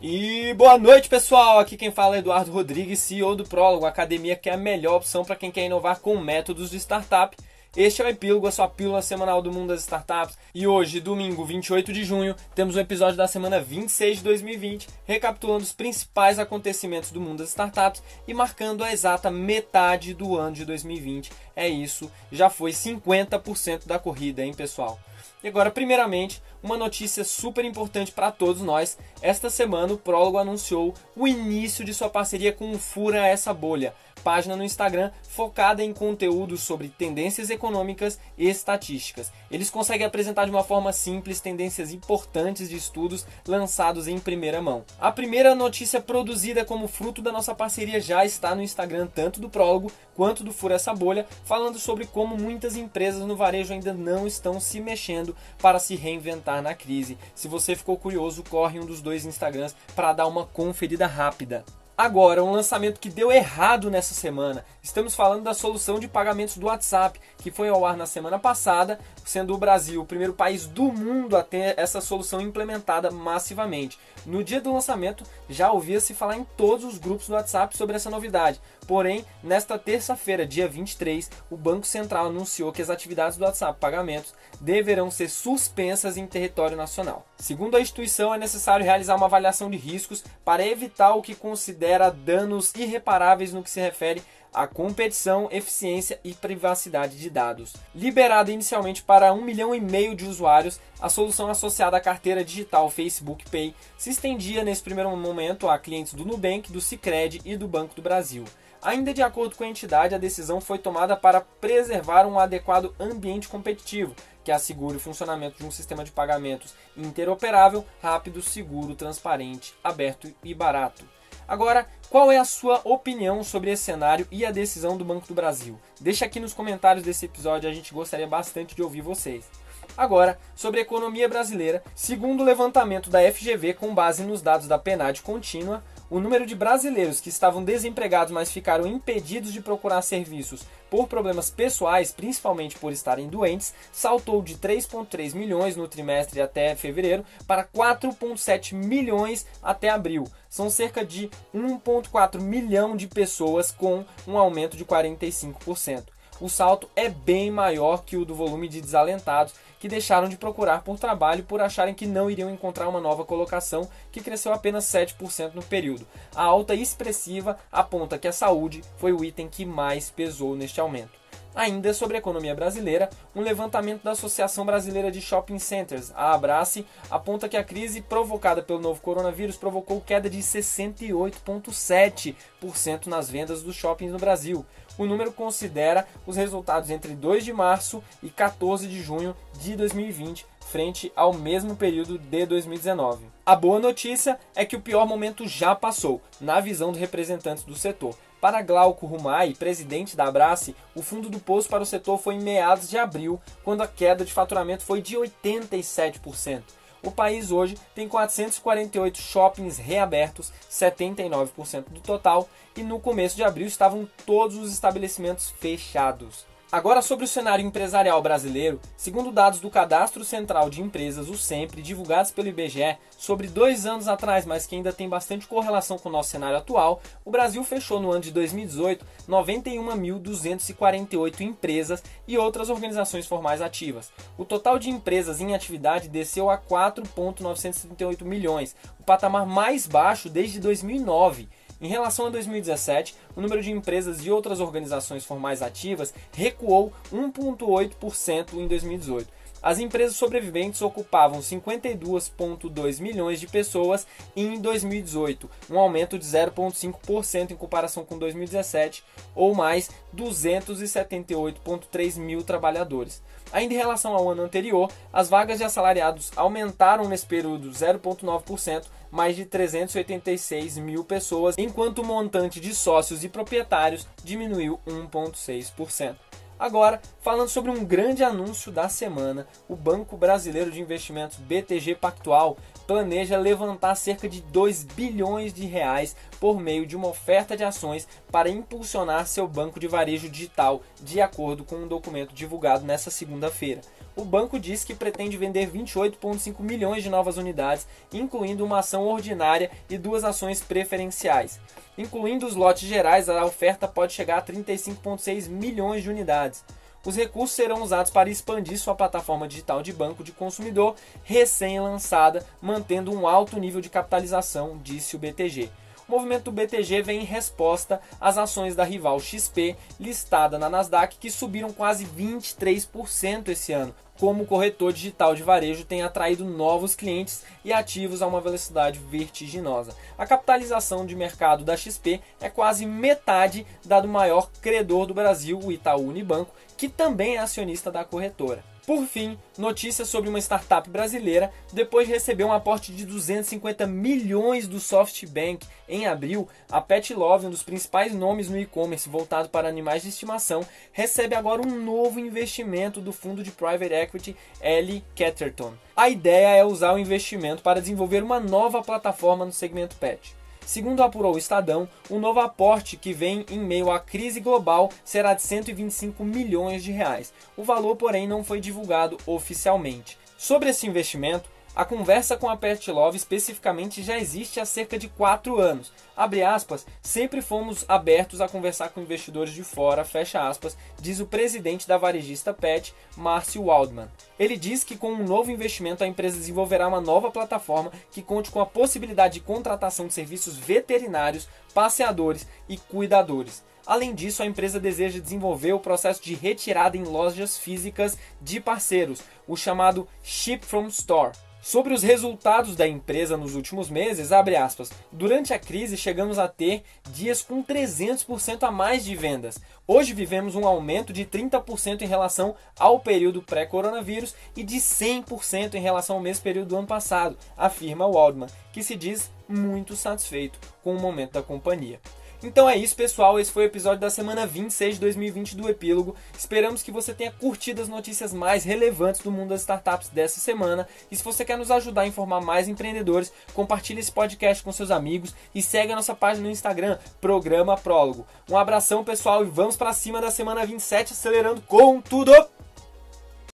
E boa noite, pessoal! Aqui quem fala é Eduardo Rodrigues, CEO do Prólogo, academia que é a melhor opção para quem quer inovar com métodos de startup. Este é o Epílogo, a sua pílula semanal do mundo das startups. E hoje, domingo 28 de junho, temos o um episódio da semana 26 de 2020, recapitulando os principais acontecimentos do mundo das startups e marcando a exata metade do ano de 2020. É isso, já foi 50% da corrida, hein, pessoal? E agora, primeiramente, uma notícia super importante para todos nós. Esta semana o Prólogo anunciou o início de sua parceria com o Fura Essa Bolha, página no Instagram focada em conteúdos sobre tendências econômicas e estatísticas. Eles conseguem apresentar de uma forma simples tendências importantes de estudos lançados em primeira mão. A primeira notícia produzida como fruto da nossa parceria já está no Instagram tanto do Prólogo quanto do Fura Essa Bolha, falando sobre como muitas empresas no varejo ainda não estão se mexendo para se reinventar na crise. Se você ficou curioso, corre um dos dois Instagrams para dar uma conferida rápida. Agora, um lançamento que deu errado nessa semana. Estamos falando da solução de pagamentos do WhatsApp, que foi ao ar na semana passada, sendo o Brasil o primeiro país do mundo a ter essa solução implementada massivamente. No dia do lançamento, já ouvia-se falar em todos os grupos do WhatsApp sobre essa novidade. Porém, nesta terça-feira, dia 23, o Banco Central anunciou que as atividades do WhatsApp Pagamentos deverão ser suspensas em território nacional. Segundo a instituição, é necessário realizar uma avaliação de riscos para evitar o que considera danos irreparáveis no que se refere à competição, eficiência e privacidade de dados. Liberada inicialmente para um milhão e meio de usuários, a solução associada à carteira digital Facebook Pay se estendia nesse primeiro momento a clientes do Nubank, do Sicredi e do Banco do Brasil. Ainda de acordo com a entidade, a decisão foi tomada para preservar um adequado ambiente competitivo, que assegure o funcionamento de um sistema de pagamentos interoperável, rápido, seguro, transparente, aberto e barato. Agora, qual é a sua opinião sobre esse cenário e a decisão do Banco do Brasil? Deixa aqui nos comentários desse episódio, a gente gostaria bastante de ouvir vocês. Agora, sobre a economia brasileira, segundo o levantamento da FGV com base nos dados da PNAD contínua, o número de brasileiros que estavam desempregados, mas ficaram impedidos de procurar serviços por problemas pessoais, principalmente por estarem doentes, saltou de 3,3 milhões no trimestre até fevereiro para 4,7 milhões até abril. São cerca de 1,4 milhão de pessoas com um aumento de 45% o salto é bem maior que o do volume de desalentados que deixaram de procurar por trabalho por acharem que não iriam encontrar uma nova colocação, que cresceu apenas 7% no período. A alta expressiva aponta que a saúde foi o item que mais pesou neste aumento. Ainda sobre a economia brasileira, um levantamento da Associação Brasileira de Shopping Centers, a Abrace, aponta que a crise provocada pelo novo coronavírus provocou queda de 68,7% nas vendas dos shoppings no Brasil. O número considera os resultados entre 2 de março e 14 de junho de 2020, frente ao mesmo período de 2019. A boa notícia é que o pior momento já passou, na visão dos representantes do setor. Para Glauco Rumai, presidente da Abrace, o fundo do poço para o setor foi em meados de abril, quando a queda de faturamento foi de 87%. O país hoje tem 448 shoppings reabertos, 79% do total, e no começo de abril estavam todos os estabelecimentos fechados. Agora sobre o cenário empresarial brasileiro, segundo dados do Cadastro Central de Empresas, o SEMPRE, divulgados pelo IBGE, sobre dois anos atrás, mas que ainda tem bastante correlação com o nosso cenário atual, o Brasil fechou no ano de 2018 91.248 empresas e outras organizações formais ativas. O total de empresas em atividade desceu a 4,938 milhões, o patamar mais baixo desde 2009. Em relação a 2017, o número de empresas e outras organizações formais ativas recuou 1,8% em 2018. As empresas sobreviventes ocupavam 52,2 milhões de pessoas em 2018, um aumento de 0,5% em comparação com 2017, ou mais 278,3 mil trabalhadores. Ainda em relação ao ano anterior, as vagas de assalariados aumentaram nesse período 0,9%, mais de 386 mil pessoas, enquanto o montante de sócios e proprietários diminuiu 1,6%. Agora, falando sobre um grande anúncio da semana, o Banco Brasileiro de Investimentos BTG Pactual planeja levantar cerca de 2 bilhões de reais por meio de uma oferta de ações para impulsionar seu banco de varejo digital, de acordo com um documento divulgado nesta segunda-feira. o banco diz que pretende vender 28,5 milhões de novas unidades, incluindo uma ação ordinária e duas ações preferenciais. Incluindo os lotes gerais, a oferta pode chegar a 35,6 milhões de unidades. Os recursos serão usados para expandir sua plataforma digital de banco de consumidor recém-lançada, mantendo um alto nível de capitalização, disse o BTG. O movimento BTG vem em resposta às ações da rival XP, listada na Nasdaq, que subiram quase 23% esse ano, como o corretor digital de varejo tem atraído novos clientes e ativos a uma velocidade vertiginosa. A capitalização de mercado da XP é quase metade da do maior credor do Brasil, o Itaú Unibanco, que também é acionista da corretora. Por fim, notícias sobre uma startup brasileira. Depois de receber um aporte de 250 milhões do SoftBank em abril, a Pet Love, um dos principais nomes no e-commerce voltado para animais de estimação, recebe agora um novo investimento do fundo de private equity L. Catterton. A ideia é usar o investimento para desenvolver uma nova plataforma no segmento pet. Segundo apurou o Estadão, o novo aporte que vem em meio à crise global será de 125 milhões de reais. O valor, porém, não foi divulgado oficialmente. Sobre esse investimento, a conversa com a Pet Love especificamente já existe há cerca de 4 anos. Abre aspas, sempre fomos abertos a conversar com investidores de fora, fecha aspas, diz o presidente da varejista Pet, Márcio Waldman. Ele diz que com um novo investimento a empresa desenvolverá uma nova plataforma que conte com a possibilidade de contratação de serviços veterinários, passeadores e cuidadores. Além disso, a empresa deseja desenvolver o processo de retirada em lojas físicas de parceiros, o chamado Ship from Store. Sobre os resultados da empresa nos últimos meses, aspas, durante a crise chegamos a ter dias com 300% a mais de vendas. Hoje vivemos um aumento de 30% em relação ao período pré-coronavírus e de 100% em relação ao mesmo período do ano passado, afirma Waldman, que se diz muito satisfeito com o momento da companhia. Então é isso, pessoal. Esse foi o episódio da semana 26 de 2020 do Epílogo. Esperamos que você tenha curtido as notícias mais relevantes do mundo das startups dessa semana. E se você quer nos ajudar a informar mais empreendedores, compartilhe esse podcast com seus amigos e segue a nossa página no Instagram, Programa Prólogo. Um abração, pessoal, e vamos para cima da semana 27 acelerando com tudo!